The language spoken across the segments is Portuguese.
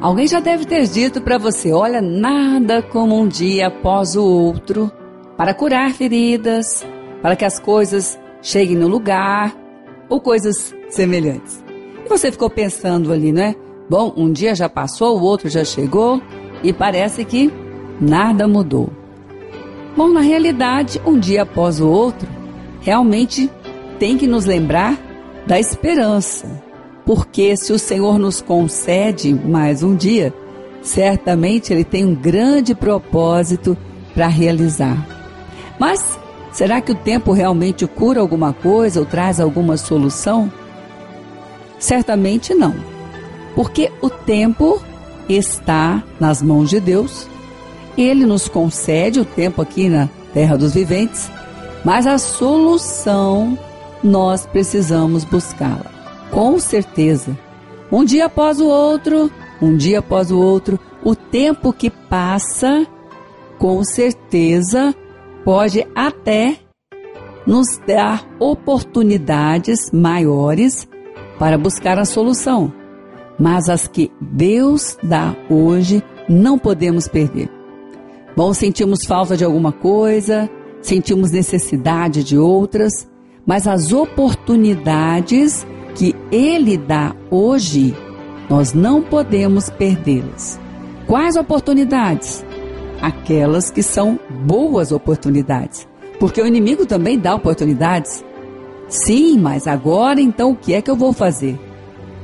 Alguém já deve ter dito para você: olha, nada como um dia após o outro para curar feridas, para que as coisas cheguem no lugar ou coisas semelhantes. E você ficou pensando ali, não é? Bom, um dia já passou, o outro já chegou e parece que nada mudou. Bom, na realidade, um dia após o outro, realmente tem que nos lembrar da esperança. Porque se o Senhor nos concede mais um dia, certamente Ele tem um grande propósito para realizar. Mas será que o tempo realmente cura alguma coisa ou traz alguma solução? Certamente não. Porque o tempo está nas mãos de Deus. Ele nos concede o tempo aqui na terra dos viventes, mas a solução nós precisamos buscá-la. Com certeza. Um dia após o outro, um dia após o outro, o tempo que passa, com certeza, pode até nos dar oportunidades maiores para buscar a solução. Mas as que Deus dá hoje não podemos perder. Bom, sentimos falta de alguma coisa, sentimos necessidade de outras, mas as oportunidades que Ele dá hoje, nós não podemos perdê-las. Quais oportunidades? Aquelas que são boas oportunidades. Porque o inimigo também dá oportunidades. Sim, mas agora então o que é que eu vou fazer?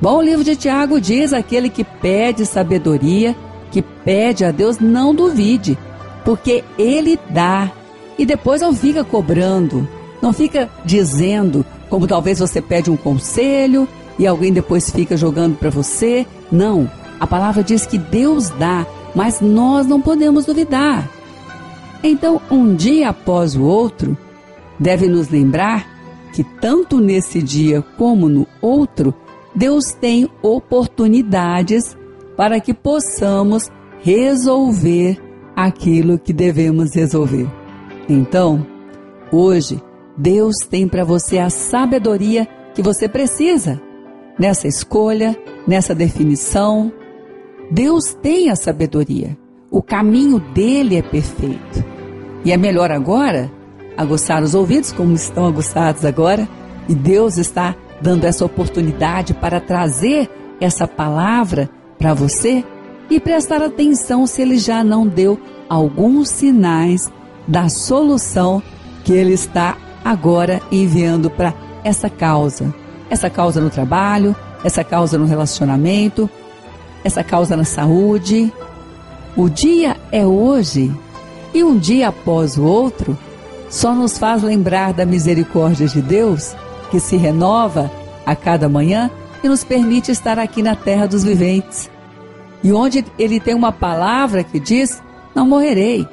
Bom, o livro de Tiago diz: aquele que pede sabedoria, que pede a Deus, não duvide, porque Ele dá. E depois não fica cobrando, não fica dizendo, como talvez você pede um conselho e alguém depois fica jogando para você. Não, a palavra diz que Deus dá, mas nós não podemos duvidar. Então, um dia após o outro, deve nos lembrar que tanto nesse dia como no outro, Deus tem oportunidades para que possamos resolver aquilo que devemos resolver. Então, hoje, Deus tem para você a sabedoria que você precisa nessa escolha, nessa definição. Deus tem a sabedoria. O caminho dele é perfeito. E é melhor agora aguçar os ouvidos, como estão aguçados agora, e Deus está dando essa oportunidade para trazer essa palavra para você e prestar atenção se ele já não deu alguns sinais da solução que ele está agora enviando para essa causa. Essa causa no trabalho, essa causa no relacionamento, essa causa na saúde. O dia é hoje e um dia após o outro só nos faz lembrar da misericórdia de Deus que se renova a cada manhã e nos permite estar aqui na terra dos viventes. E onde ele tem uma palavra que diz: Não morrerei,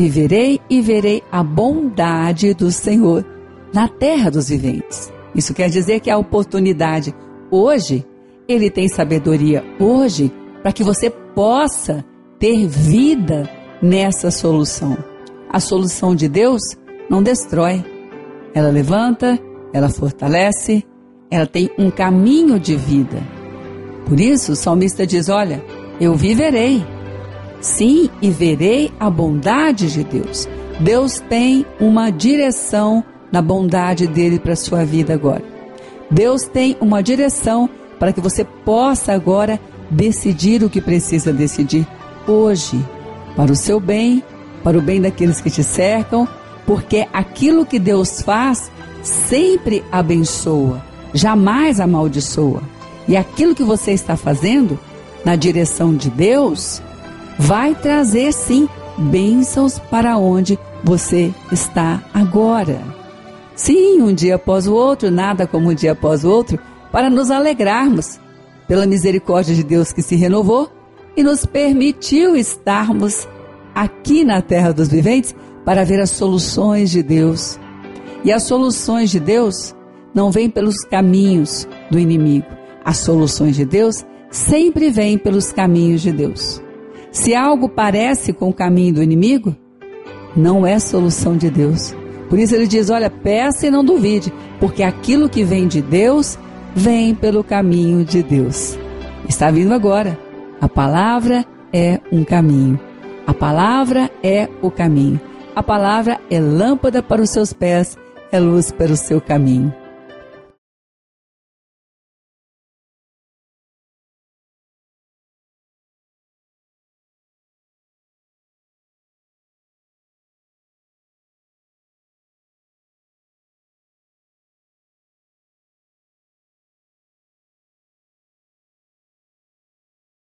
viverei e verei a bondade do Senhor na terra dos viventes. Isso quer dizer que a oportunidade hoje, ele tem sabedoria hoje para que você possa ter vida nessa solução. A solução de Deus não destrói, ela levanta, ela fortalece, ela tem um caminho de vida. Por isso, o salmista diz: Olha, eu viverei Sim, e verei a bondade de Deus. Deus tem uma direção na bondade dele para a sua vida agora. Deus tem uma direção para que você possa agora decidir o que precisa decidir hoje, para o seu bem, para o bem daqueles que te cercam, porque aquilo que Deus faz sempre abençoa, jamais amaldiçoa. E aquilo que você está fazendo na direção de Deus, vai trazer sim bênçãos para onde você está agora. Sim, um dia após o outro, nada como um dia após o outro, para nos alegrarmos pela misericórdia de Deus que se renovou e nos permitiu estarmos aqui na terra dos viventes para ver as soluções de Deus. E as soluções de Deus não vêm pelos caminhos do inimigo. As soluções de Deus sempre vêm pelos caminhos de Deus. Se algo parece com o caminho do inimigo, não é solução de Deus. Por isso ele diz: olha, peça e não duvide, porque aquilo que vem de Deus vem pelo caminho de Deus. Está vindo agora. A palavra é um caminho. A palavra é o caminho. A palavra é lâmpada para os seus pés, é luz para o seu caminho.